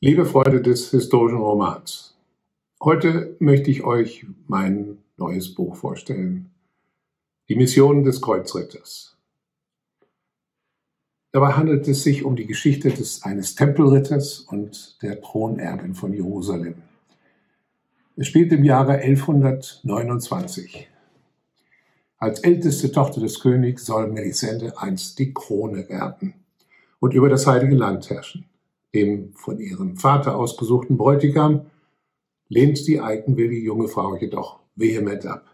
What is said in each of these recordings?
Liebe Freunde des historischen Romans, heute möchte ich euch mein neues Buch vorstellen. Die Mission des Kreuzritters. Dabei handelt es sich um die Geschichte des, eines Tempelritters und der Thronerbin von Jerusalem. Es spielt im Jahre 1129. Als älteste Tochter des Königs soll Melisende einst die Krone erben und über das heilige Land herrschen dem von ihrem Vater ausgesuchten Bräutigam, lehnt die eigenwillige junge Frau jedoch vehement ab.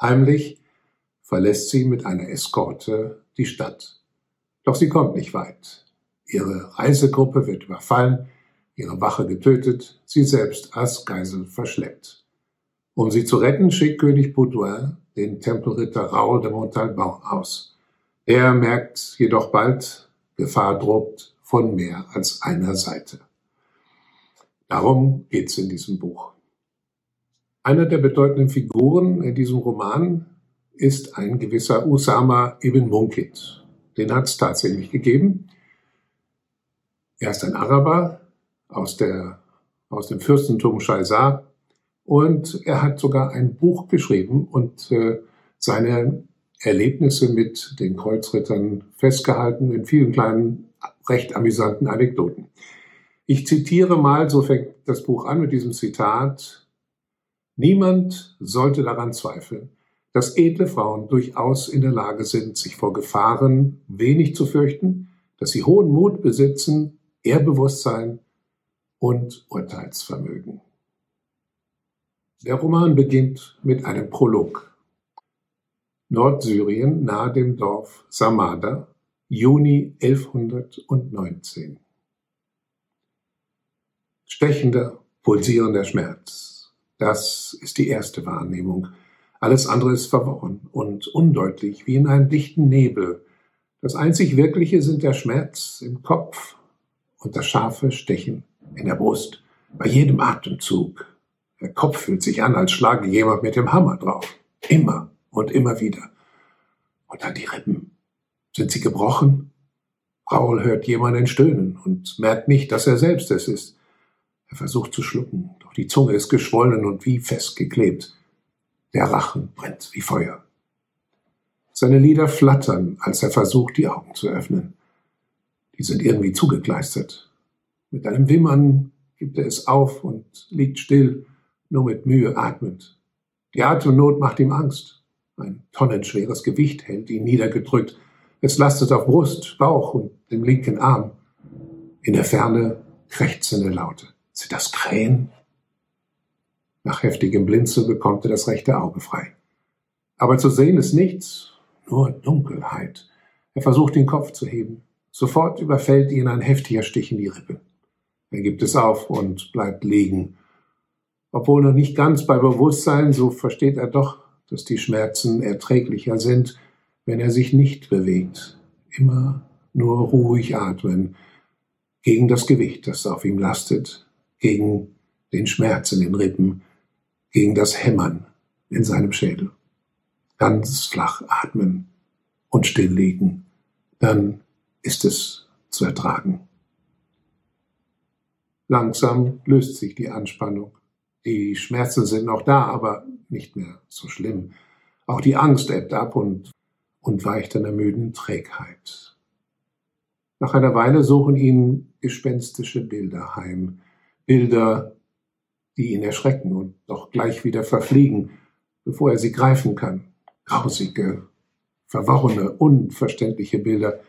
Heimlich verlässt sie mit einer Eskorte die Stadt. Doch sie kommt nicht weit. Ihre Reisegruppe wird überfallen, ihre Wache getötet, sie selbst als Geisel verschleppt. Um sie zu retten, schickt König Baudouin den Tempelritter Raoul de Montalban aus. Er merkt jedoch bald, Gefahr droht, von mehr als einer Seite. Darum geht es in diesem Buch. Einer der bedeutenden Figuren in diesem Roman ist ein gewisser Usama ibn Munkit. Den hat es tatsächlich gegeben. Er ist ein Araber aus, der, aus dem Fürstentum Shaisar und er hat sogar ein Buch geschrieben und äh, seine Erlebnisse mit den Kreuzrittern festgehalten in vielen kleinen recht amüsanten Anekdoten. Ich zitiere mal, so fängt das Buch an mit diesem Zitat, Niemand sollte daran zweifeln, dass edle Frauen durchaus in der Lage sind, sich vor Gefahren wenig zu fürchten, dass sie hohen Mut besitzen, Ehrbewusstsein und Urteilsvermögen. Der Roman beginnt mit einem Prolog. Nordsyrien nahe dem Dorf Samada Juni 1119. Stechender, pulsierender Schmerz. Das ist die erste Wahrnehmung. Alles andere ist verworren und undeutlich, wie in einem dichten Nebel. Das einzig Wirkliche sind der Schmerz im Kopf und das scharfe Stechen in der Brust, bei jedem Atemzug. Der Kopf fühlt sich an, als schlage jemand mit dem Hammer drauf. Immer und immer wieder. Und dann die Rippen. Sind sie gebrochen? Raul hört jemanden stöhnen und merkt nicht, dass er selbst es ist. Er versucht zu schlucken, doch die Zunge ist geschwollen und wie festgeklebt. Der Rachen brennt wie Feuer. Seine Lider flattern, als er versucht, die Augen zu öffnen. Die sind irgendwie zugekleistert. Mit einem Wimmern gibt er es auf und liegt still, nur mit Mühe atmend. Die Atemnot macht ihm Angst. Ein tonnenschweres Gewicht hält ihn niedergedrückt. Es lastet auf Brust, Bauch und dem linken Arm. In der Ferne krächzende Laute. Sind das Krähen? Nach heftigem Blinzeln bekommt er das rechte Auge frei. Aber zu sehen ist nichts, nur Dunkelheit. Er versucht den Kopf zu heben. Sofort überfällt ihn ein heftiger Stich in die Rippe. Er gibt es auf und bleibt liegen. Obwohl noch nicht ganz bei Bewusstsein, so versteht er doch, dass die Schmerzen erträglicher sind wenn er sich nicht bewegt, immer nur ruhig atmen, gegen das Gewicht, das auf ihm lastet, gegen den Schmerz in den Rippen, gegen das Hämmern in seinem Schädel. Ganz flach atmen und stilllegen, dann ist es zu ertragen. Langsam löst sich die Anspannung. Die Schmerzen sind noch da, aber nicht mehr so schlimm. Auch die Angst ebbt ab und und weicht einer müden Trägheit. Nach einer Weile suchen ihn gespenstische Bilder heim, Bilder, die ihn erschrecken und doch gleich wieder verfliegen, bevor er sie greifen kann. Grausige, verworrene, unverständliche Bilder,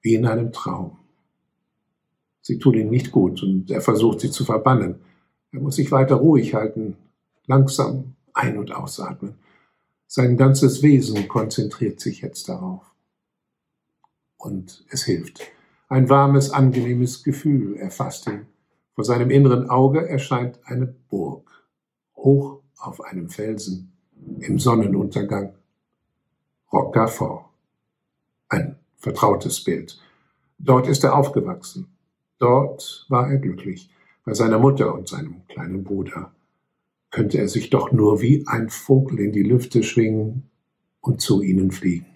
wie in einem Traum. Sie tun ihm nicht gut und er versucht sie zu verbannen. Er muss sich weiter ruhig halten, langsam ein- und ausatmen. Sein ganzes Wesen konzentriert sich jetzt darauf. Und es hilft. Ein warmes, angenehmes Gefühl erfasst ihn. Vor seinem inneren Auge erscheint eine Burg, hoch auf einem Felsen, im Sonnenuntergang. Rocafort. Ein vertrautes Bild. Dort ist er aufgewachsen. Dort war er glücklich, bei seiner Mutter und seinem kleinen Bruder könnte er sich doch nur wie ein Vogel in die Lüfte schwingen und zu ihnen fliegen.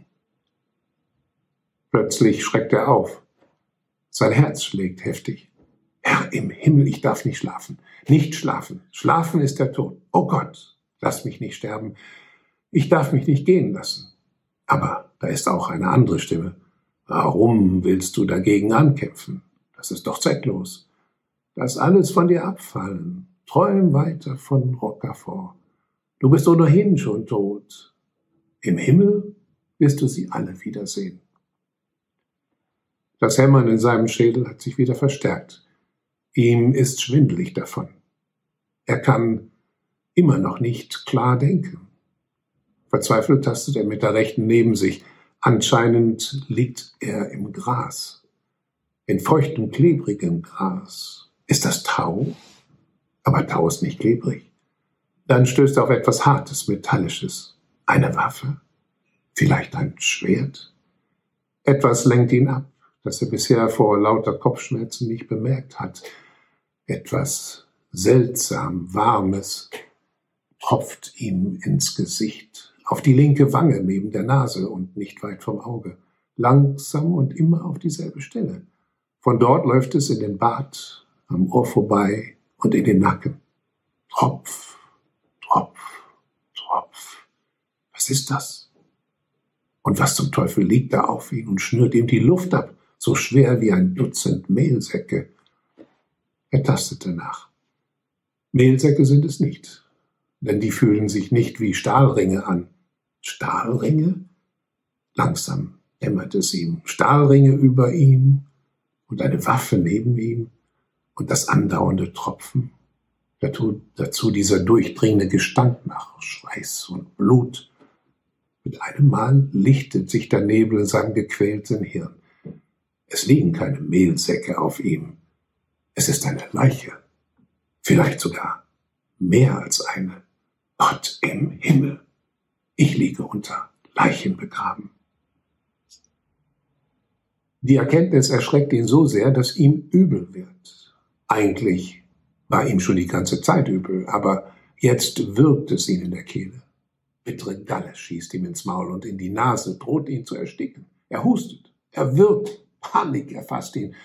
Plötzlich schreckt er auf. Sein Herz schlägt heftig. Herr im Himmel, ich darf nicht schlafen. Nicht schlafen. Schlafen ist der Tod. Oh Gott, lass mich nicht sterben. Ich darf mich nicht gehen lassen. Aber da ist auch eine andere Stimme. Warum willst du dagegen ankämpfen? Das ist doch zwecklos. Lass alles von dir abfallen. Träum weiter von Rocafort. Du bist ohnehin schon tot. Im Himmel wirst du sie alle wiedersehen. Das Hämmern in seinem Schädel hat sich wieder verstärkt. Ihm ist schwindelig davon. Er kann immer noch nicht klar denken. Verzweifelt tastet er mit der rechten neben sich. Anscheinend liegt er im Gras. In feuchtem, klebrigem Gras. Ist das Tau? Aber Tau ist nicht klebrig. Dann stößt er auf etwas Hartes, Metallisches. Eine Waffe? Vielleicht ein Schwert? Etwas lenkt ihn ab das er bisher vor lauter Kopfschmerzen nicht bemerkt hat. Etwas seltsam Warmes tropft ihm ins Gesicht, auf die linke Wange neben der Nase und nicht weit vom Auge, langsam und immer auf dieselbe Stelle. Von dort läuft es in den Bart, am Ohr vorbei und in den Nacken. Tropf, Tropf, Tropf. Was ist das? Und was zum Teufel liegt da auf ihn und schnürt ihm die Luft ab? so schwer wie ein Dutzend Mehlsäcke. Er tastete nach. Mehlsäcke sind es nicht, denn die fühlen sich nicht wie Stahlringe an. Stahlringe? Langsam dämmerte es ihm. Stahlringe über ihm und eine Waffe neben ihm und das andauernde Tropfen. Dazu, dazu dieser durchdringende Gestank nach Schweiß und Blut. Mit einem Mal lichtet sich der Nebel in seinem gequälten Hirn. Es liegen keine Mehlsäcke auf ihm. Es ist eine Leiche. Vielleicht sogar mehr als eine. Gott im Himmel. Ich liege unter Leichen begraben. Die Erkenntnis erschreckt ihn so sehr, dass ihm übel wird. Eigentlich war ihm schon die ganze Zeit übel, aber jetzt wirkt es ihn in der Kehle. Bittere Galle schießt ihm ins Maul und in die Nase, droht ihn zu ersticken. Er hustet, er wirkt, Panik erfasst ihn.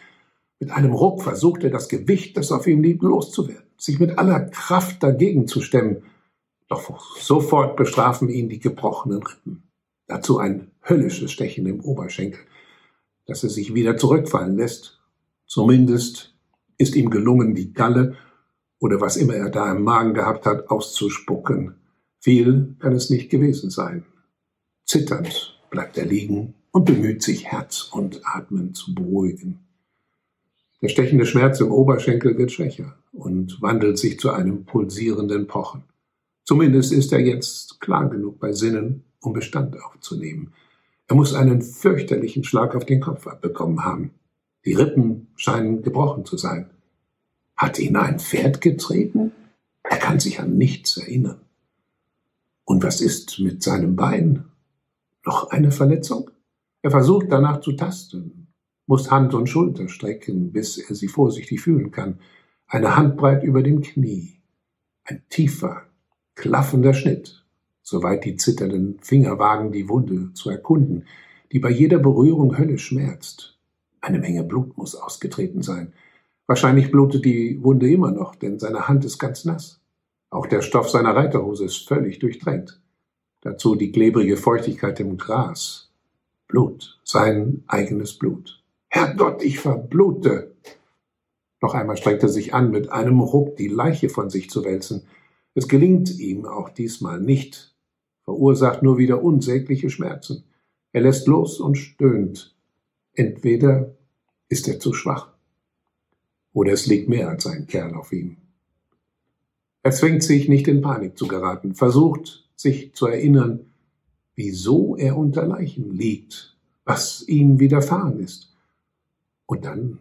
Mit einem Ruck versucht er, das Gewicht, das auf ihm liegt, loszuwerden, sich mit aller Kraft dagegen zu stemmen. Doch sofort bestrafen ihn die gebrochenen Rippen. Dazu ein höllisches Stechen im Oberschenkel, dass er sich wieder zurückfallen lässt. Zumindest ist ihm gelungen, die Galle oder was immer er da im Magen gehabt hat, auszuspucken. Viel kann es nicht gewesen sein. Zitternd bleibt er liegen und bemüht sich, Herz und Atmen zu beruhigen. Der stechende Schmerz im Oberschenkel wird schwächer und wandelt sich zu einem pulsierenden Pochen. Zumindest ist er jetzt klar genug bei Sinnen, um Bestand aufzunehmen. Er muss einen fürchterlichen Schlag auf den Kopf abbekommen haben. Die Rippen scheinen gebrochen zu sein. Hat ihn ein Pferd getreten? Er kann sich an nichts erinnern. Und was ist mit seinem Bein? Noch eine Verletzung? Er versucht danach zu tasten, muss Hand und Schulter strecken, bis er sie vorsichtig fühlen kann. Eine Handbreit über dem Knie. Ein tiefer, klaffender Schnitt, soweit die zitternden Finger wagen, die Wunde zu erkunden, die bei jeder Berührung höllisch schmerzt. Eine Menge Blut muss ausgetreten sein. Wahrscheinlich blutet die Wunde immer noch, denn seine Hand ist ganz nass. Auch der Stoff seiner Reiterhose ist völlig durchtränkt. Dazu die klebrige Feuchtigkeit im Gras, Blut, sein eigenes Blut. Herrgott, ich verblute! Noch einmal strengt er sich an, mit einem Ruck die Leiche von sich zu wälzen. Es gelingt ihm auch diesmal nicht, verursacht nur wieder unsägliche Schmerzen. Er lässt los und stöhnt. Entweder ist er zu schwach, oder es liegt mehr als ein Kerl auf ihm. Er zwingt sich nicht in Panik zu geraten, versucht sich zu erinnern, wieso er unter Leichen liegt, was ihm widerfahren ist. Und dann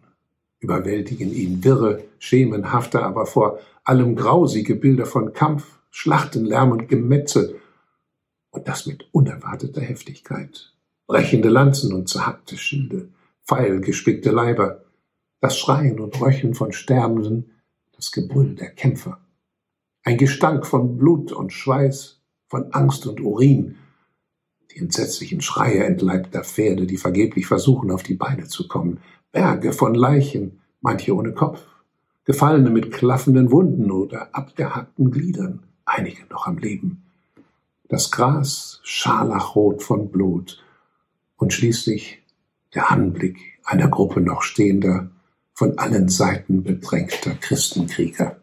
überwältigen ihn wirre, schemenhafte, aber vor allem grausige Bilder von Kampf, Schlachtenlärm und Gemetzel, und das mit unerwarteter Heftigkeit. Brechende Lanzen und zerhackte Schilde, pfeilgespickte Leiber, das Schreien und Röcheln von Sterbenden, das Gebrüll der Kämpfer. Ein Gestank von Blut und Schweiß, von Angst und Urin, die entsetzlichen Schreie entleibter Pferde, die vergeblich versuchen, auf die Beine zu kommen, Berge von Leichen, manche ohne Kopf, Gefallene mit klaffenden Wunden oder abgehackten Gliedern, einige noch am Leben. Das Gras scharlachrot von Blut und schließlich der Anblick einer Gruppe noch stehender, von allen Seiten bedrängter Christenkrieger.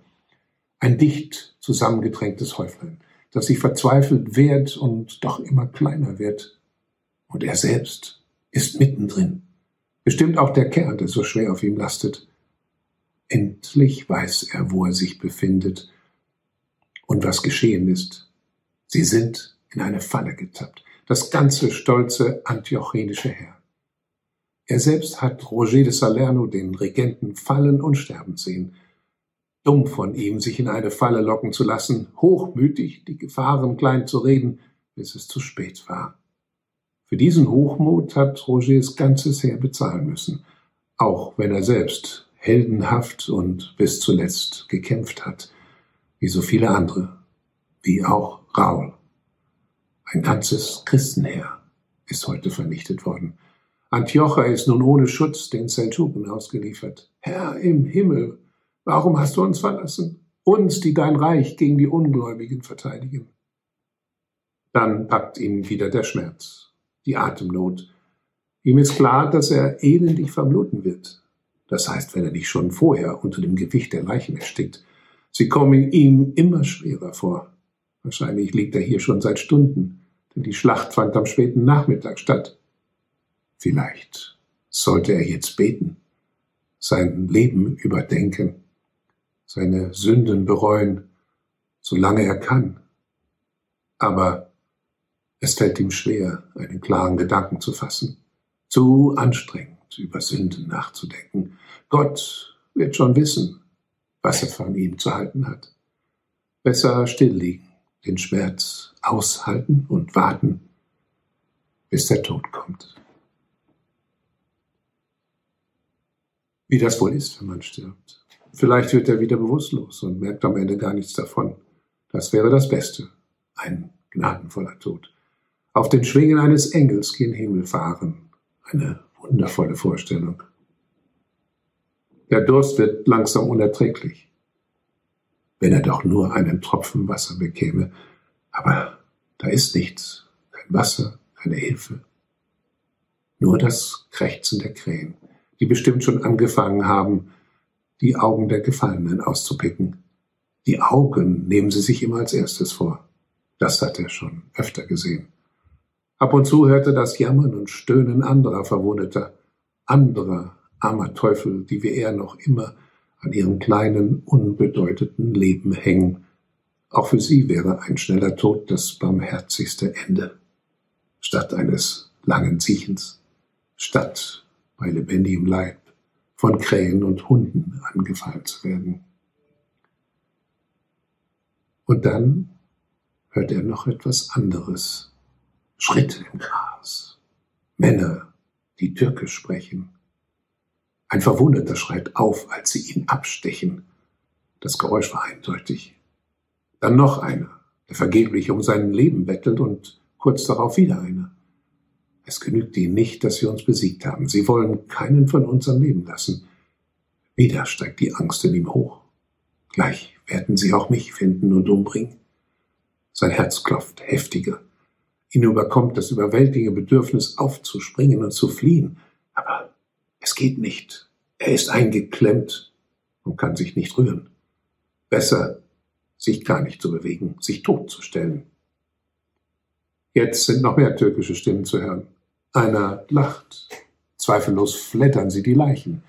Ein dicht zusammengedrängtes Häuflein, das sich verzweifelt wehrt und doch immer kleiner wird. Und er selbst ist mittendrin. Bestimmt auch der Kerl, der so schwer auf ihm lastet. Endlich weiß er, wo er sich befindet und was geschehen ist. Sie sind in eine Falle getappt. Das ganze stolze antiochenische Heer. Er selbst hat Roger de Salerno, den Regenten, fallen und sterben sehen. Dumm von ihm, sich in eine Falle locken zu lassen, hochmütig, die Gefahren klein zu reden, bis es zu spät war. Für diesen Hochmut hat Rogers ganzes Heer bezahlen müssen, auch wenn er selbst heldenhaft und bis zuletzt gekämpft hat, wie so viele andere, wie auch Raul. Ein ganzes Christenheer ist heute vernichtet worden. Antiocha ist nun ohne Schutz den Seldschuken ausgeliefert. Herr im Himmel, warum hast du uns verlassen? Uns, die dein Reich gegen die Ungläubigen verteidigen. Dann packt ihn wieder der Schmerz, die Atemnot. Ihm ist klar, dass er elendig verbluten wird. Das heißt, wenn er nicht schon vorher unter dem Gewicht der Leichen erstickt. Sie kommen ihm immer schwerer vor. Wahrscheinlich liegt er hier schon seit Stunden, denn die Schlacht fand am späten Nachmittag statt. Vielleicht sollte er jetzt beten, sein Leben überdenken, seine Sünden bereuen, solange er kann. Aber es fällt ihm schwer, einen klaren Gedanken zu fassen, zu anstrengend über Sünden nachzudenken. Gott wird schon wissen, was er von ihm zu halten hat. Besser still liegen, den Schmerz aushalten und warten, bis der Tod kommt. Wie das wohl ist, wenn man stirbt. Vielleicht wird er wieder bewusstlos und merkt am Ende gar nichts davon. Das wäre das Beste. Ein gnadenvoller Tod. Auf den Schwingen eines Engels gen Himmel fahren. Eine wundervolle Vorstellung. Der Durst wird langsam unerträglich. Wenn er doch nur einen Tropfen Wasser bekäme. Aber da ist nichts. Kein Wasser, keine Hilfe. Nur das Krächzen der Krähen die bestimmt schon angefangen haben, die Augen der Gefallenen auszupicken. Die Augen nehmen sie sich immer als erstes vor. Das hat er schon öfter gesehen. Ab und zu hörte das Jammern und Stöhnen anderer Verwundeter, anderer armer Teufel, die wie er noch immer an ihrem kleinen, unbedeutenden Leben hängen. Auch für sie wäre ein schneller Tod das barmherzigste Ende. Statt eines langen Ziechens, statt bei lebendigem Leib von Krähen und Hunden angefallen zu werden. Und dann hört er noch etwas anderes. Schritte im Gras. Männer, die Türkisch sprechen. Ein Verwundeter schreit auf, als sie ihn abstechen. Das Geräusch war eindeutig. Dann noch einer, der vergeblich um sein Leben bettelt und kurz darauf wieder einer. Es genügt ihnen nicht, dass wir uns besiegt haben. Sie wollen keinen von uns am Leben lassen. Wieder steigt die Angst in ihm hoch. Gleich werden sie auch mich finden und umbringen. Sein Herz klopft heftiger. Ihn überkommt das überwältigende Bedürfnis aufzuspringen und zu fliehen. Aber geht nicht. Er ist eingeklemmt und kann sich nicht rühren. Besser, sich gar nicht zu bewegen, sich totzustellen. Jetzt sind noch mehr türkische Stimmen zu hören. Einer lacht. Zweifellos flattern sie die Leichen.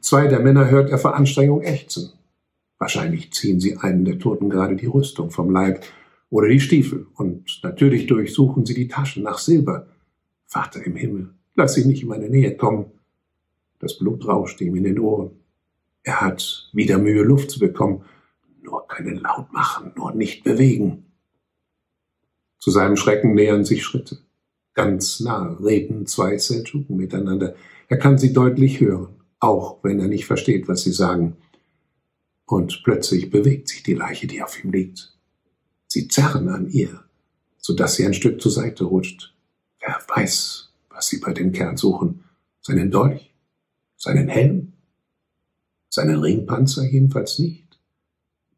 Zwei der Männer hört er vor Anstrengung ächzen. Wahrscheinlich ziehen sie einen der Toten gerade die Rüstung vom Leib oder die Stiefel und natürlich durchsuchen sie die Taschen nach Silber. Vater im Himmel, lass sie nicht in meine Nähe kommen. Das Blut rauscht ihm in den Ohren. Er hat wieder Mühe, Luft zu bekommen. Nur keinen Laut machen, nur nicht bewegen. Zu seinem Schrecken nähern sich Schritte. Ganz nah reden zwei Seldschuken miteinander. Er kann sie deutlich hören, auch wenn er nicht versteht, was sie sagen. Und plötzlich bewegt sich die Leiche, die auf ihm liegt. Sie zerren an ihr, so dass sie ein Stück zur Seite rutscht. Wer weiß, was sie bei dem Kerl suchen? Seinen Dolch? Seinen Helm? seinen Ringpanzer jedenfalls nicht.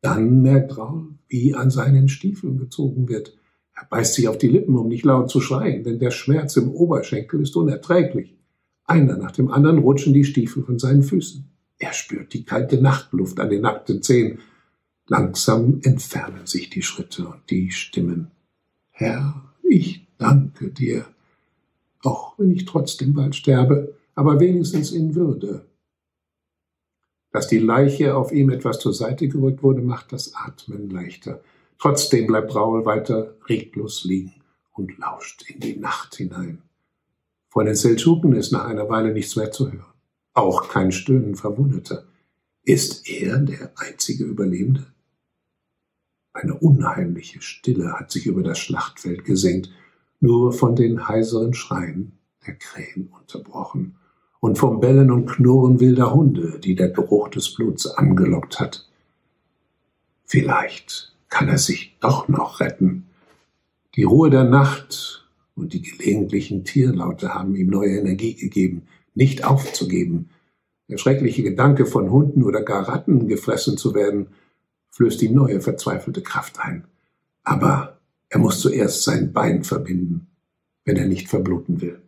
Dann merkt Raul, wie an seinen Stiefeln gezogen wird. Er beißt sich auf die Lippen, um nicht laut zu schreien, denn der Schmerz im Oberschenkel ist unerträglich. Einer nach dem anderen rutschen die Stiefel von seinen Füßen. Er spürt die kalte Nachtluft an den nackten Zehen. Langsam entfernen sich die Schritte und die Stimmen. Herr, ich danke dir, auch wenn ich trotzdem bald sterbe, aber wenigstens in Würde. Dass die Leiche auf ihm etwas zur Seite gerückt wurde, macht das Atmen leichter. Trotzdem bleibt Raul weiter reglos liegen und lauscht in die Nacht hinein. Von den Seldschuken ist nach einer Weile nichts mehr zu hören. Auch kein Stöhnen Verwundeter. Ist er der einzige Überlebende? Eine unheimliche Stille hat sich über das Schlachtfeld gesenkt, nur von den heiseren Schreien der Krähen unterbrochen und vom Bellen und Knurren wilder Hunde, die der Geruch des Bluts angelockt hat. Vielleicht kann er sich doch noch retten. Die Ruhe der Nacht und die gelegentlichen Tierlaute haben ihm neue Energie gegeben, nicht aufzugeben. Der schreckliche Gedanke, von Hunden oder gar Ratten gefressen zu werden, flößt ihm neue verzweifelte Kraft ein. Aber er muss zuerst sein Bein verbinden, wenn er nicht verbluten will.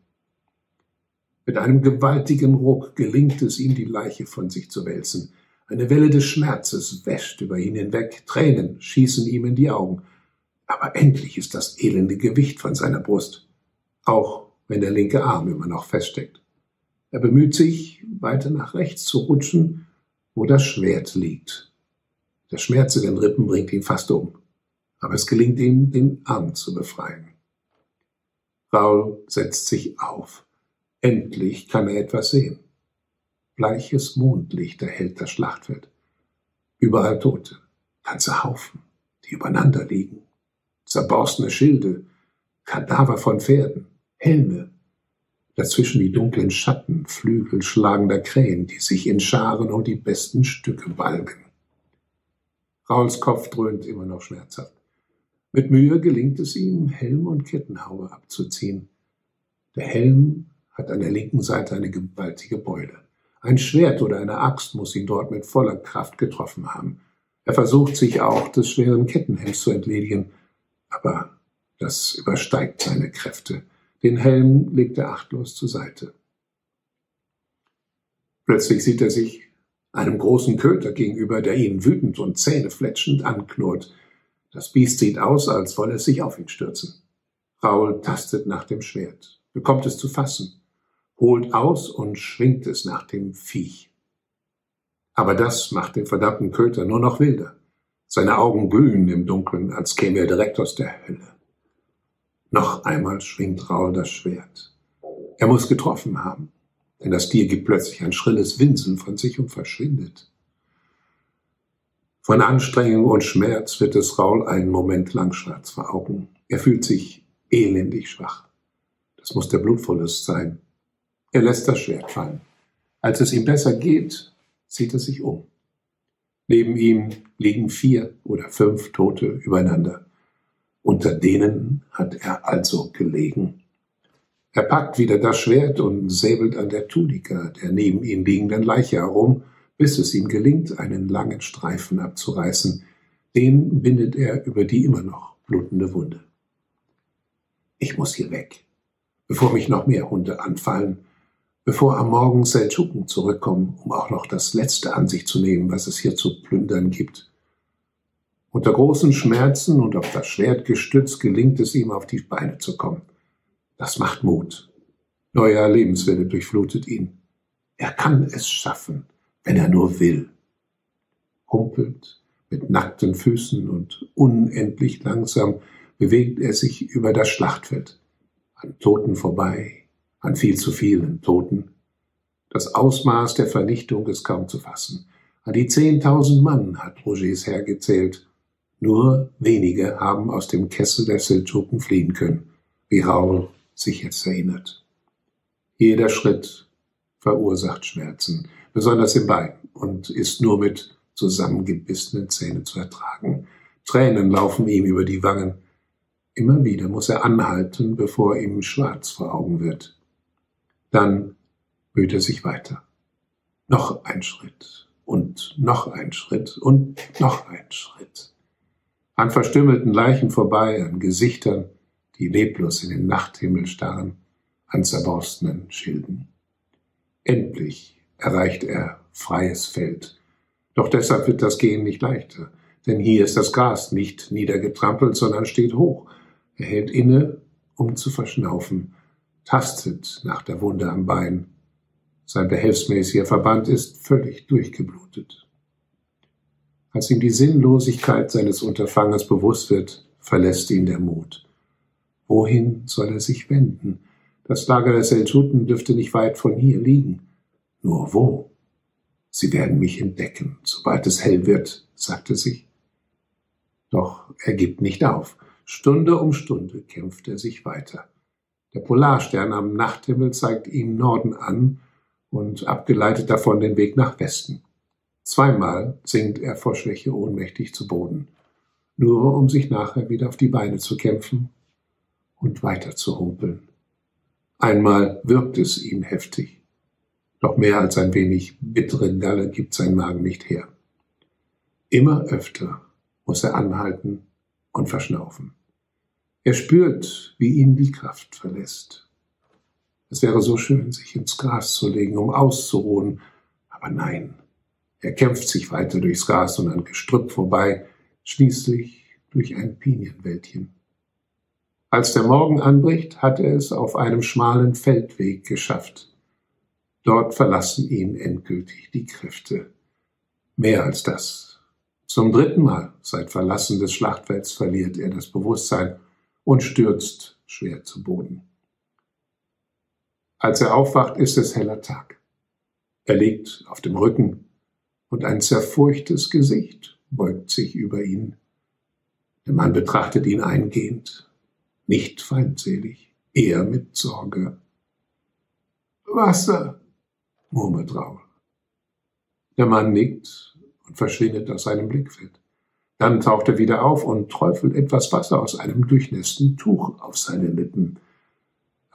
Mit einem gewaltigen Ruck gelingt es ihm, die Leiche von sich zu wälzen. Eine Welle des Schmerzes wäscht über ihn hinweg, Tränen schießen ihm in die Augen. Aber endlich ist das elende Gewicht von seiner Brust, auch wenn der linke Arm immer noch feststeckt. Er bemüht sich, weiter nach rechts zu rutschen, wo das Schwert liegt. Der Schmerz in den Rippen bringt ihn fast um, aber es gelingt ihm, den Arm zu befreien. Raul setzt sich auf. Endlich kann er etwas sehen. Bleiches Mondlicht erhellt das Schlachtfeld. Überall Tote, ganze Haufen, die übereinander liegen. Zerborstene Schilde, Kadaver von Pferden, Helme, dazwischen die dunklen Schatten Flügel schlagender Krähen, die sich in Scharen um die besten Stücke balgen. Rauls Kopf dröhnt immer noch schmerzhaft. Mit Mühe gelingt es ihm, Helm und Kettenhaube abzuziehen. Der Helm hat an der linken Seite eine gewaltige Beule. Ein Schwert oder eine Axt muss ihn dort mit voller Kraft getroffen haben. Er versucht sich auch des schweren Kettenhelms zu entledigen, aber das übersteigt seine Kräfte. Den Helm legt er achtlos zur Seite. Plötzlich sieht er sich einem großen Köter gegenüber, der ihn wütend und zähnefletschend anknurrt. Das Biest sieht aus, als wolle es sich auf ihn stürzen. Raul tastet nach dem Schwert, bekommt es zu fassen holt aus und schwingt es nach dem Viech. Aber das macht den verdammten Köter nur noch wilder. Seine Augen glühen im Dunkeln, als käme er direkt aus der Hölle. Noch einmal schwingt Raul das Schwert. Er muss getroffen haben, denn das Tier gibt plötzlich ein schrilles Winseln von sich und verschwindet. Von Anstrengung und Schmerz wird es Raul einen Moment lang schwarz vor Augen. Er fühlt sich elendig schwach. Das muss der Blutverlust sein. Er lässt das Schwert fallen. Als es ihm besser geht, sieht er sich um. Neben ihm liegen vier oder fünf Tote übereinander. Unter denen hat er also gelegen. Er packt wieder das Schwert und säbelt an der Tunika der neben ihm liegenden Leiche herum, bis es ihm gelingt, einen langen Streifen abzureißen. Den bindet er über die immer noch blutende Wunde. Ich muss hier weg, bevor mich noch mehr Hunde anfallen bevor am Morgen Seldschuken zurückkommen, um auch noch das Letzte an sich zu nehmen, was es hier zu plündern gibt. Unter großen Schmerzen und auf das Schwert gestützt gelingt es ihm, auf die Beine zu kommen. Das macht Mut. Neuer Lebenswille durchflutet ihn. Er kann es schaffen, wenn er nur will. Humpelt, mit nackten Füßen und unendlich langsam bewegt er sich über das Schlachtfeld, an Toten vorbei, an viel zu vielen Toten. Das Ausmaß der Vernichtung ist kaum zu fassen. An die zehntausend Mann hat Rogers Herr gezählt. Nur wenige haben aus dem Kessel der Seldschuken fliehen können, wie Raul sich jetzt erinnert. Jeder Schritt verursacht Schmerzen, besonders im Bein, und ist nur mit zusammengebissenen Zähnen zu ertragen. Tränen laufen ihm über die Wangen. Immer wieder muss er anhalten, bevor ihm schwarz vor Augen wird. Dann böte er sich weiter. Noch ein Schritt und noch ein Schritt und noch ein Schritt. An verstümmelten Leichen vorbei, an Gesichtern, die leblos in den Nachthimmel starren, an zerborstenen Schilden. Endlich erreicht er freies Feld. Doch deshalb wird das Gehen nicht leichter, denn hier ist das Gras nicht niedergetrampelt, sondern steht hoch. Er hält inne, um zu verschnaufen, tastet nach der Wunde am Bein. Sein behelfsmäßiger Verband ist völlig durchgeblutet. Als ihm die Sinnlosigkeit seines Unterfangens bewusst wird, verlässt ihn der Mut. Wohin soll er sich wenden? Das Lager der Seltschuten dürfte nicht weit von hier liegen. Nur wo? Sie werden mich entdecken, sobald es hell wird, sagte sich. Doch er gibt nicht auf. Stunde um Stunde kämpft er sich weiter. Der Polarstern am Nachthimmel zeigt ihm Norden an und abgeleitet davon den Weg nach Westen. Zweimal sinkt er vor Schwäche ohnmächtig zu Boden, nur um sich nachher wieder auf die Beine zu kämpfen und weiter zu humpeln. Einmal wirkt es ihm heftig. Doch mehr als ein wenig bittere Galle gibt sein Magen nicht her. Immer öfter muss er anhalten und verschnaufen. Er spürt, wie ihn die Kraft verlässt. Es wäre so schön, sich ins Gras zu legen, um auszuruhen, aber nein. Er kämpft sich weiter durchs Gras und an Gestrüpp vorbei, schließlich durch ein Pinienwäldchen. Als der Morgen anbricht, hat er es auf einem schmalen Feldweg geschafft. Dort verlassen ihn endgültig die Kräfte. Mehr als das. Zum dritten Mal seit Verlassen des Schlachtfelds verliert er das Bewusstsein und stürzt schwer zu Boden. Als er aufwacht, ist es heller Tag. Er liegt auf dem Rücken und ein zerfurchtes Gesicht beugt sich über ihn. Der Mann betrachtet ihn eingehend nicht feindselig, eher mit Sorge. Wasser, murmelt Raul. Der Mann nickt und verschwindet aus seinem Blickfeld. Dann taucht er wieder auf und träufelt etwas Wasser aus einem durchnässten Tuch auf seine Lippen.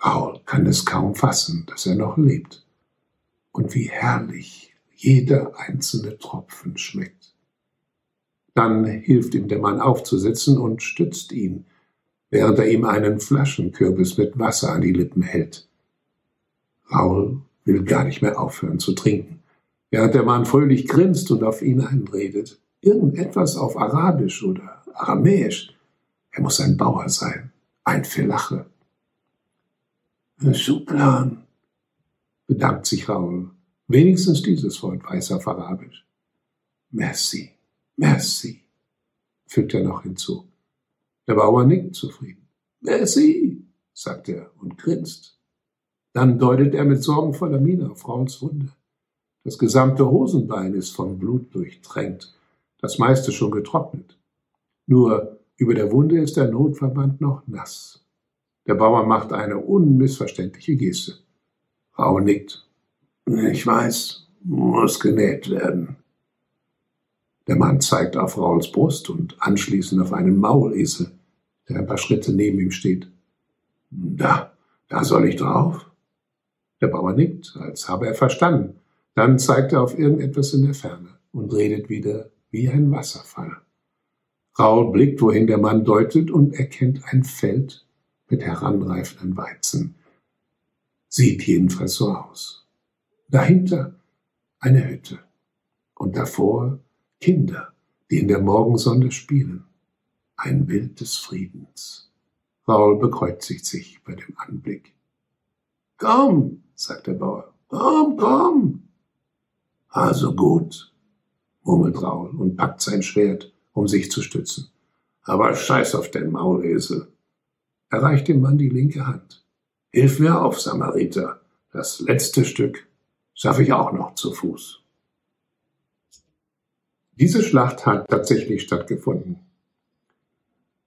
Raul kann es kaum fassen, dass er noch lebt. Und wie herrlich jeder einzelne Tropfen schmeckt. Dann hilft ihm der Mann aufzusitzen und stützt ihn, während er ihm einen Flaschenkürbis mit Wasser an die Lippen hält. Raul will gar nicht mehr aufhören zu trinken, während der Mann fröhlich grinst und auf ihn einredet. Irgendetwas auf Arabisch oder Aramäisch. Er muss ein Bauer sein, ein Felache. Schublan, bedankt sich Raul. Wenigstens dieses Wort weiß er auf Arabisch. Merci, merci, fügt er noch hinzu. Der Bauer nickt zufrieden. Sie? sagt er und grinst. Dann deutet er mit sorgenvoller Miene auf Frauens Wunde. Das gesamte Hosenbein ist von Blut durchtränkt, das meiste schon getrocknet. Nur über der Wunde ist der Notverband noch nass. Der Bauer macht eine unmissverständliche Geste. Frau nickt. Ich weiß, muss genäht werden. Der Mann zeigt auf Rauls Brust und anschließend auf einen Maulesel, der ein paar Schritte neben ihm steht. Da, da soll ich drauf? Der Bauer nickt, als habe er verstanden. Dann zeigt er auf irgendetwas in der Ferne und redet wieder wie ein Wasserfall. Raul blickt, wohin der Mann deutet, und erkennt ein Feld mit heranreifenden Weizen. Sieht jedenfalls so aus. Dahinter eine Hütte und davor Kinder, die in der Morgensonne spielen. Ein Bild des Friedens. Raul bekreuzigt sich bei dem Anblick. Komm, sagt der Bauer. Komm, komm. Also gut, murmelt Raul und packt sein Schwert, um sich zu stützen. Aber scheiß auf den Maulesel. Er reicht dem Mann die linke Hand. Hilf mir auf, Samariter. Das letzte Stück schaffe ich auch noch zu Fuß. Diese Schlacht hat tatsächlich stattgefunden.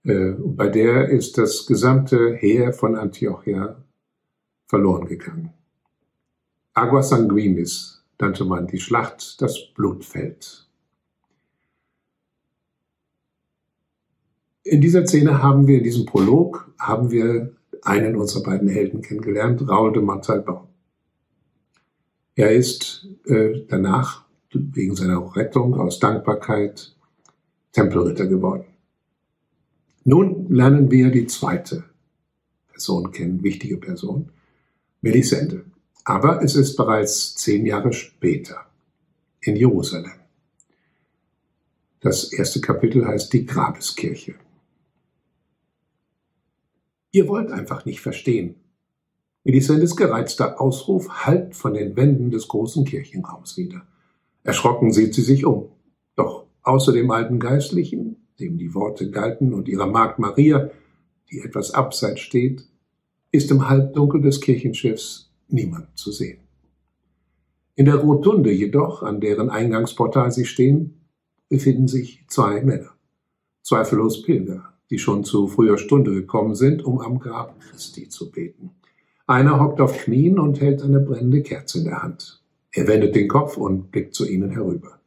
Äh, bei der ist das gesamte Heer von Antiochia verloren gegangen. Agua Sanguinis nannte man die Schlacht das Blutfeld. In dieser Szene haben wir, in diesem Prolog, haben wir einen unserer beiden Helden kennengelernt, Raoul de Montalban. Er ist äh, danach wegen seiner Rettung aus Dankbarkeit Tempelritter geworden. Nun lernen wir die zweite Person kennen, wichtige Person, Melisende. Aber es ist bereits zehn Jahre später in Jerusalem. Das erste Kapitel heißt die Grabeskirche. Ihr wollt einfach nicht verstehen. Melisendes gereizter Ausruf hallt von den Wänden des großen Kirchenraums wieder. Erschrocken sieht sie sich um. Doch außer dem alten Geistlichen, dem die Worte galten, und ihrer Magd Maria, die etwas abseits steht, ist im Halbdunkel des Kirchenschiffs niemand zu sehen. In der Rotunde jedoch, an deren Eingangsportal sie stehen, befinden sich zwei Männer, zweifellos Pilger, die schon zu früher Stunde gekommen sind, um am Grab Christi zu beten. Einer hockt auf Knien und hält eine brennende Kerze in der Hand. Er wendet den Kopf und blickt zu ihnen herüber.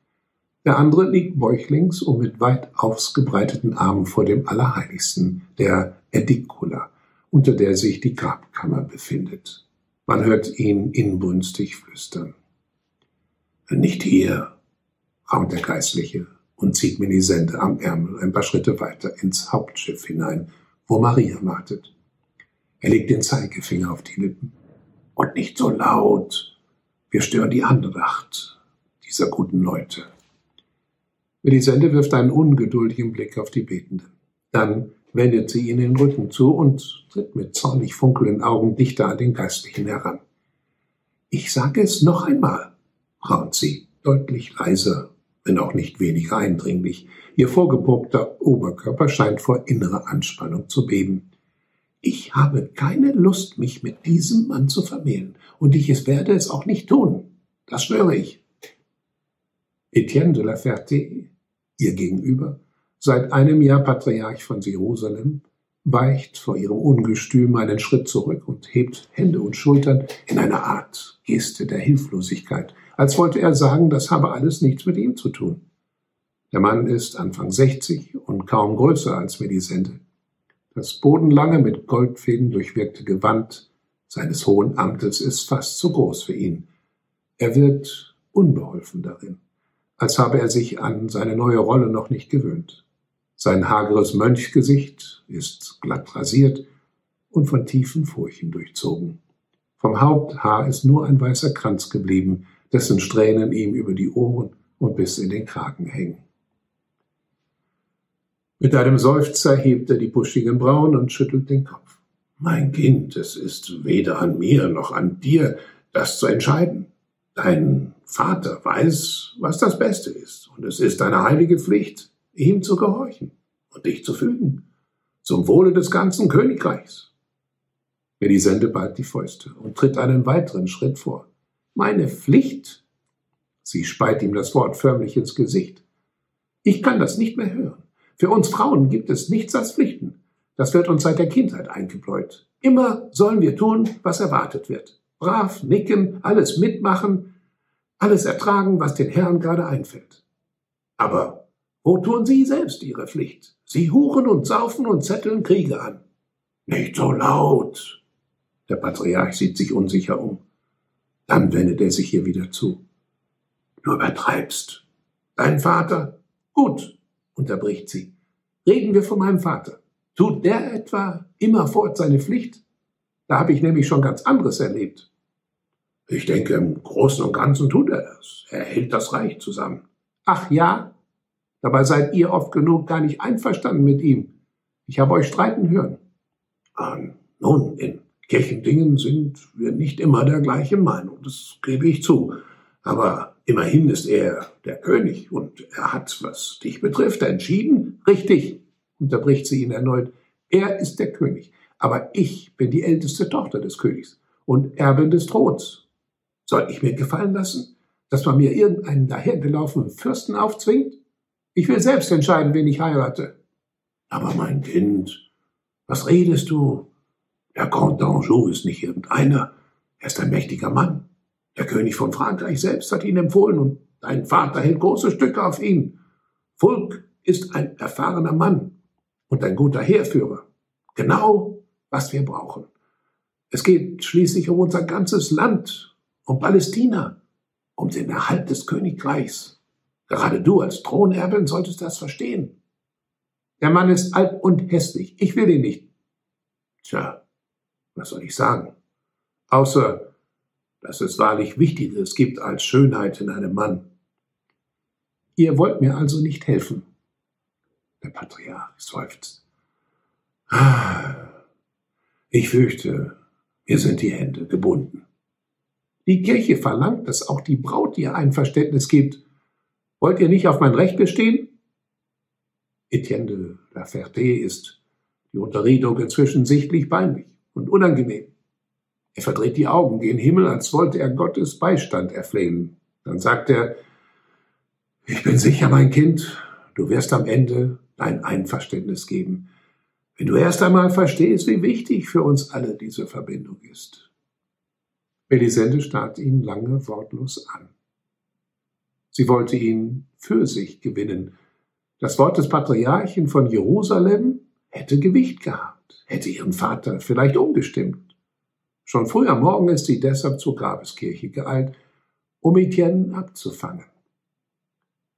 Der andere liegt bäuchlings und mit weit ausgebreiteten Armen vor dem Allerheiligsten, der Edicula, unter der sich die Grabkammer befindet. Man hört ihn inbrünstig flüstern. Nicht hier, raunt der Geistliche und zieht Melisende am Ärmel ein paar Schritte weiter ins Hauptschiff hinein, wo Maria wartet. Er legt den Zeigefinger auf die Lippen. Und nicht so laut. Wir stören die Andacht dieser guten Leute. Melisende wirft einen ungeduldigen Blick auf die Betenden. Dann wendet sie ihnen den Rücken zu und tritt mit zornig funkelnden Augen dichter an den Geistlichen heran. Ich sage es noch einmal, raunt sie, deutlich leiser, wenn auch nicht weniger eindringlich. Ihr vorgepuckter Oberkörper scheint vor innerer Anspannung zu beben. Ich habe keine Lust, mich mit diesem Mann zu vermählen, und ich werde es auch nicht tun. Das schwöre ich. Etienne de la Ferté, ihr Gegenüber, seit einem Jahr Patriarch von Jerusalem, weicht vor ihrem Ungestüm einen Schritt zurück und hebt Hände und Schultern in einer Art Geste der Hilflosigkeit, als wollte er sagen, das habe alles nichts mit ihm zu tun. Der Mann ist Anfang 60 und kaum größer als Melisende. Das bodenlange mit Goldfäden durchwirkte Gewand seines hohen Amtes ist fast zu groß für ihn. Er wird unbeholfen darin, als habe er sich an seine neue Rolle noch nicht gewöhnt. Sein hageres Mönchgesicht ist glatt rasiert und von tiefen Furchen durchzogen. Vom Haupthaar ist nur ein weißer Kranz geblieben, dessen Strähnen ihm über die Ohren und bis in den Kragen hängen. Mit einem Seufzer hebt er die buschigen Brauen und schüttelt den Kopf. Mein Kind, es ist weder an mir noch an dir, das zu entscheiden. Dein Vater weiß, was das Beste ist, und es ist deine heilige Pflicht, ihm zu gehorchen und dich zu fügen, zum Wohle des ganzen Königreichs. Melisende ballt die Fäuste und tritt einen weiteren Schritt vor. Meine Pflicht? Sie speit ihm das Wort förmlich ins Gesicht. Ich kann das nicht mehr hören. Für uns Frauen gibt es nichts als Pflichten. Das wird uns seit der Kindheit eingebläut. Immer sollen wir tun, was erwartet wird. Brav nicken, alles mitmachen, alles ertragen, was den Herren gerade einfällt. Aber wo tun Sie selbst Ihre Pflicht? Sie huren und saufen und zetteln Kriege an. Nicht so laut. Der Patriarch sieht sich unsicher um. Dann wendet er sich ihr wieder zu. Du übertreibst. Dein Vater? Gut, unterbricht sie. Reden wir von meinem Vater. Tut der etwa immerfort seine Pflicht? Da habe ich nämlich schon ganz anderes erlebt. Ich denke, im Großen und Ganzen tut er das. Er hält das Reich zusammen. Ach ja? Dabei seid ihr oft genug gar nicht einverstanden mit ihm. Ich habe euch streiten hören. Ah, nun, in Kirchendingen sind wir nicht immer der gleichen Meinung, das gebe ich zu. Aber immerhin ist er der König und er hat, was dich betrifft, entschieden. Richtig, unterbricht sie ihn erneut. Er ist der König, aber ich bin die älteste Tochter des Königs und Erbin des Throns. Soll ich mir gefallen lassen, dass man mir irgendeinen dahergelaufenen Fürsten aufzwingt? Ich will selbst entscheiden, wen ich heirate. Aber mein Kind, was redest du? Der Comte d'Anjou ist nicht irgendeiner, er ist ein mächtiger Mann. Der König von Frankreich selbst hat ihn empfohlen und dein Vater hält große Stücke auf ihn. Fulk ist ein erfahrener Mann und ein guter Heerführer. Genau, was wir brauchen. Es geht schließlich um unser ganzes Land, um Palästina. um den Erhalt des Königreichs. Gerade du als Thronerbin solltest das verstehen. Der Mann ist alt und hässlich. Ich will ihn nicht. Tja, was soll ich sagen? Außer, dass es wahrlich Wichtiges gibt als Schönheit in einem Mann. Ihr wollt mir also nicht helfen. Der Patriarch seufzt. Ich fürchte, mir sind die Hände gebunden. Die Kirche verlangt, dass auch die Braut ihr Einverständnis gibt. Wollt ihr nicht auf mein Recht bestehen? Etienne de la Ferté ist die Unterredung inzwischen sichtlich peinlich und unangenehm. Er verdreht die Augen gen Himmel, als wollte er Gottes Beistand erflehen. Dann sagt er, ich bin sicher, mein Kind, du wirst am Ende dein Einverständnis geben, wenn du erst einmal verstehst, wie wichtig für uns alle diese Verbindung ist. Melisende starrt ihn lange wortlos an. Sie wollte ihn für sich gewinnen. Das Wort des Patriarchen von Jerusalem hätte Gewicht gehabt, hätte ihren Vater vielleicht umgestimmt. Schon früh am Morgen ist sie deshalb zur Grabeskirche geeilt, um Etienne abzufangen.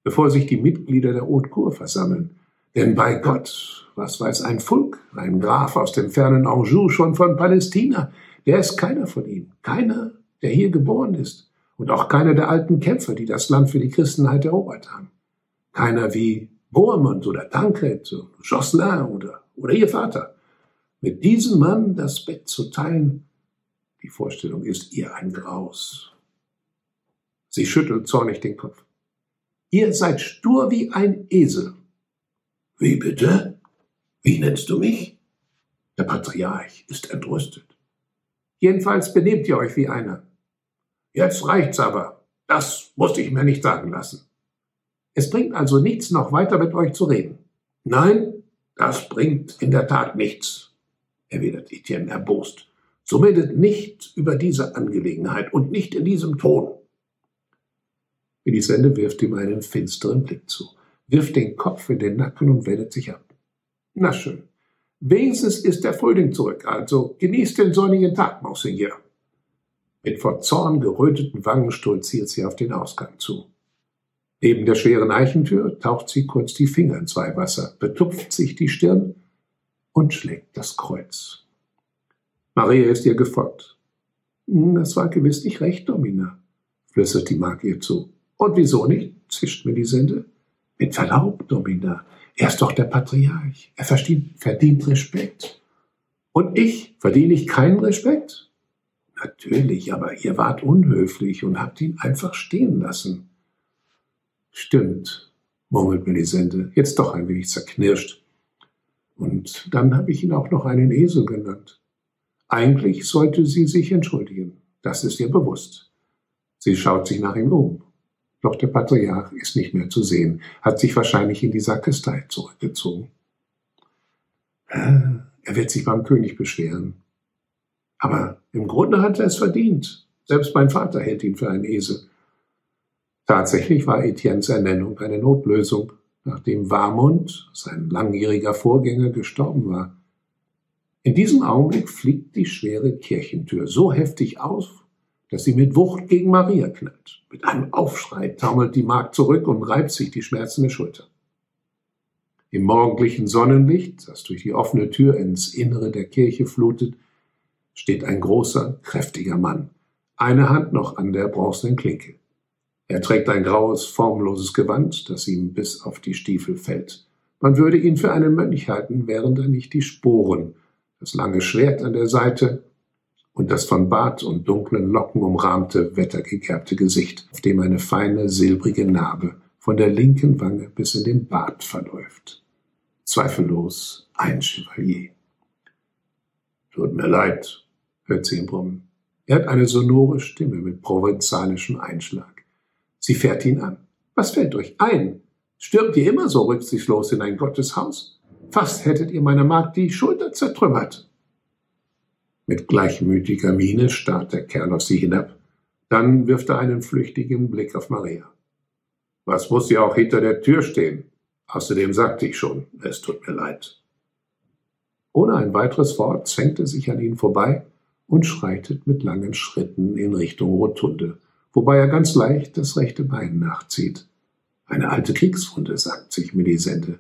Bevor sich die Mitglieder der Haute Cour versammeln, denn bei Gott, was weiß ein Volk, ein Graf aus dem fernen Anjou schon von Palästina, der ist keiner von ihnen, keiner, der hier geboren ist und auch keiner der alten Kämpfer, die das Land für die Christenheit erobert haben. Keiner wie Bohemond oder Tancred, Josselin oder, oder ihr Vater. Mit diesem Mann das Bett zu teilen, die Vorstellung ist ihr ein Graus. Sie schüttelt zornig den Kopf. Ihr seid stur wie ein Esel. Wie bitte? Wie nennst du mich? Der Patriarch ist entrüstet. Jedenfalls benehmt ihr euch wie einer. Jetzt reicht's aber. Das musste ich mir nicht sagen lassen. Es bringt also nichts, noch weiter mit euch zu reden. Nein, das bringt in der Tat nichts, erwidert Etienne erbost. Zumindest nicht über diese Angelegenheit und nicht in diesem Ton. Elisende wirft ihm einen finsteren Blick zu, wirft den Kopf in den Nacken und wendet sich ab. Na schön. Wenigstens ist der Frühling zurück, also genießt den sonnigen Tag, Monseigneur. Mit vor Zorn geröteten Wangen stolziert sie auf den Ausgang zu. Neben der schweren Eichentür taucht sie kurz die Finger ins Weihwasser, betupft sich die Stirn und schlägt das Kreuz. Maria ist ihr gefolgt. Hm, das war gewiss nicht recht, Domina, flüstert die Magd ihr zu. Und wieso nicht? zischt mir die Sende. Mit Verlaub, Domina, er ist doch der Patriarch. Er verdient, verdient Respekt. Und ich, verdiene ich keinen Respekt? Natürlich, aber ihr wart unhöflich und habt ihn einfach stehen lassen. Stimmt, murmelt Melisende, jetzt doch ein wenig zerknirscht. Und dann habe ich ihn auch noch einen Esel genannt. Eigentlich sollte sie sich entschuldigen, das ist ihr bewusst. Sie schaut sich nach ihm um. Doch der Patriarch ist nicht mehr zu sehen, hat sich wahrscheinlich in die Sakristei zurückgezogen. Er wird sich beim König beschweren. Aber im Grunde hat er es verdient. Selbst mein Vater hält ihn für einen Esel. Tatsächlich war Etiennes Ernennung eine Notlösung, nachdem Warmund, sein langjähriger Vorgänger, gestorben war. In diesem Augenblick fliegt die schwere Kirchentür so heftig auf, dass sie mit Wucht gegen Maria knallt. Mit einem Aufschrei taumelt die Magd zurück und reibt sich die schmerzende Schulter. Im morgendlichen Sonnenlicht, das durch die offene Tür ins Innere der Kirche flutet, steht ein großer, kräftiger Mann, eine Hand noch an der bronzenen Klinke. Er trägt ein graues, formloses Gewand, das ihm bis auf die Stiefel fällt. Man würde ihn für einen Mönch halten, wären da nicht die Sporen, das lange Schwert an der Seite und das von Bart und dunklen Locken umrahmte, wettergekerbte Gesicht, auf dem eine feine, silbrige Narbe von der linken Wange bis in den Bart verläuft. Zweifellos ein Chevalier. Tut mir leid, ihn brummen. Er hat eine sonore Stimme mit provenzalischem Einschlag. Sie fährt ihn an. Was fällt euch ein? Stürmt ihr immer so rücksichtslos in ein Gotteshaus? Fast hättet ihr meiner Magd die Schulter zertrümmert. Mit gleichmütiger Miene starrt der Kerl auf sie hinab. Dann wirft er einen flüchtigen Blick auf Maria. Was muss sie auch hinter der Tür stehen? Außerdem sagte ich schon, es tut mir leid. Ohne ein weiteres Wort zwängt er sich an ihn vorbei und schreitet mit langen Schritten in Richtung Rotunde, wobei er ganz leicht das rechte Bein nachzieht. Eine alte Kriegswunde, sagt sich Melisende.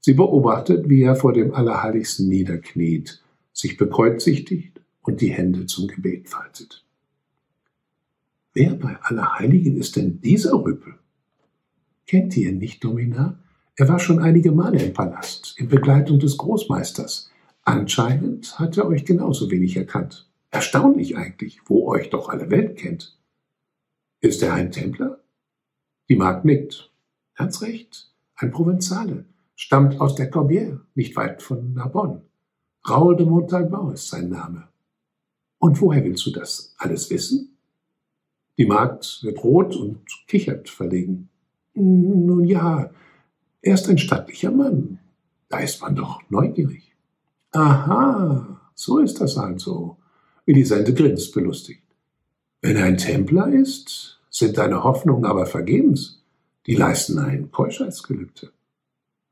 Sie beobachtet, wie er vor dem Allerheiligsten niederkniet, sich bekreuzigt und die Hände zum Gebet faltet. Wer bei Allerheiligen ist denn dieser Rüppel? Kennt ihr ihn nicht, Domina? Er war schon einige Male im Palast, in Begleitung des Großmeisters. Anscheinend hat er euch genauso wenig erkannt. Erstaunlich eigentlich, wo euch doch alle Welt kennt. Ist er ein Templer? Die Magd nickt. Ganz recht, ein Provenzale, stammt aus der Corbière, nicht weit von Narbonne. Raoul de Montalban ist sein Name. Und woher willst du das alles wissen? Die Magd wird rot und kichert verlegen. Nun ja, er ist ein stattlicher Mann. Da ist man doch neugierig. Aha, so ist das also. Elisende grinst belustigt. Wenn er ein Templer ist, sind deine Hoffnungen aber vergebens. Die leisten ein Keuschheitsgelübde.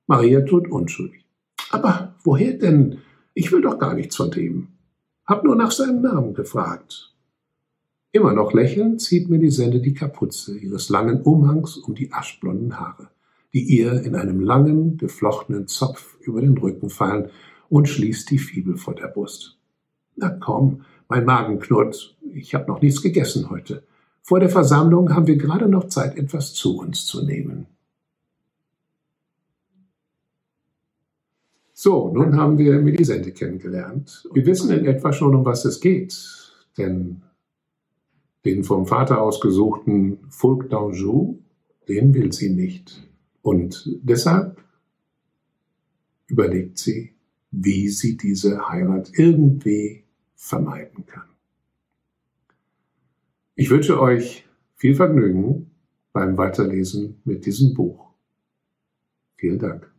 Maria tut unschuldig. Aber woher denn? Ich will doch gar nichts von dem. Hab nur nach seinem Namen gefragt. Immer noch lächelnd zieht Melisende die Kapuze ihres langen Umhangs um die aschblonden Haare, die ihr in einem langen, geflochtenen Zopf über den Rücken fallen und schließt die Fibel vor der Brust. Na komm, mein Magen knurrt. Ich habe noch nichts gegessen heute. Vor der Versammlung haben wir gerade noch Zeit, etwas zu uns zu nehmen. So, nun haben wir Melisende kennengelernt. Wir wissen in etwa schon, um was es geht, denn den vom Vater ausgesuchten Fulk d'Anjou, den will sie nicht. Und deshalb überlegt sie, wie sie diese Heirat irgendwie vermeiden kann. Ich wünsche euch viel Vergnügen beim Weiterlesen mit diesem Buch. Vielen Dank.